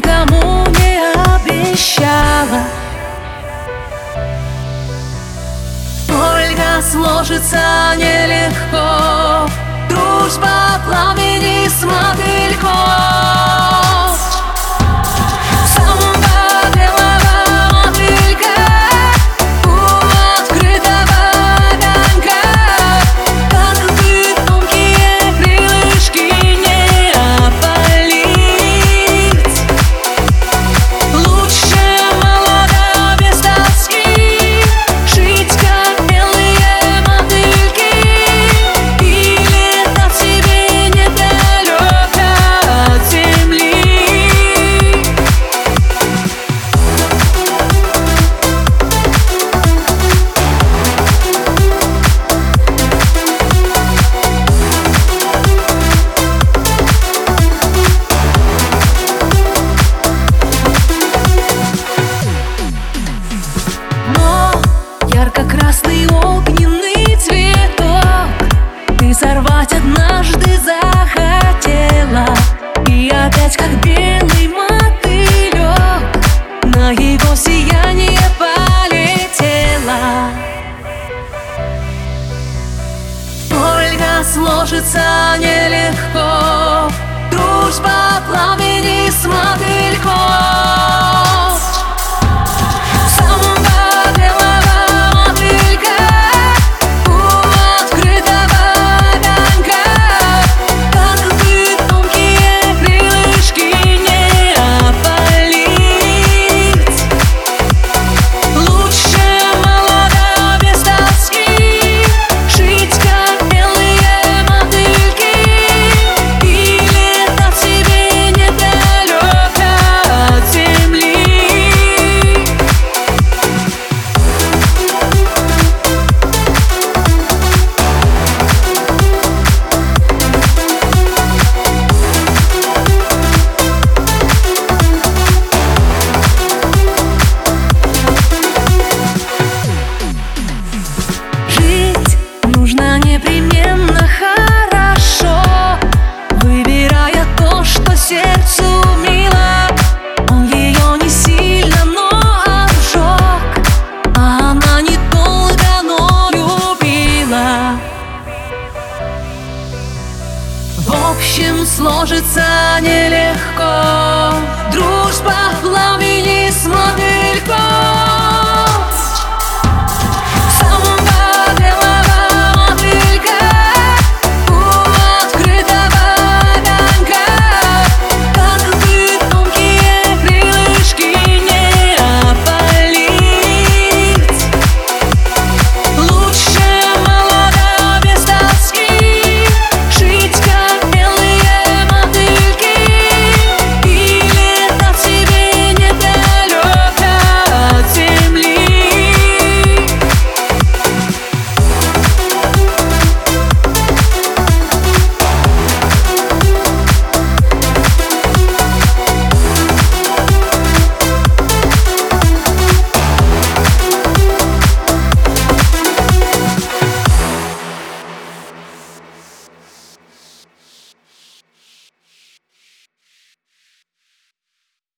никому не обещала. Ольга сложится нелегко Дружба пламени с мотыльком однажды захотела. И опять как белый мотылек На его сияние полетела. Ольга сложится нелегко. Дружба пламени с мотыльком. общем сложится нелегко. Дружба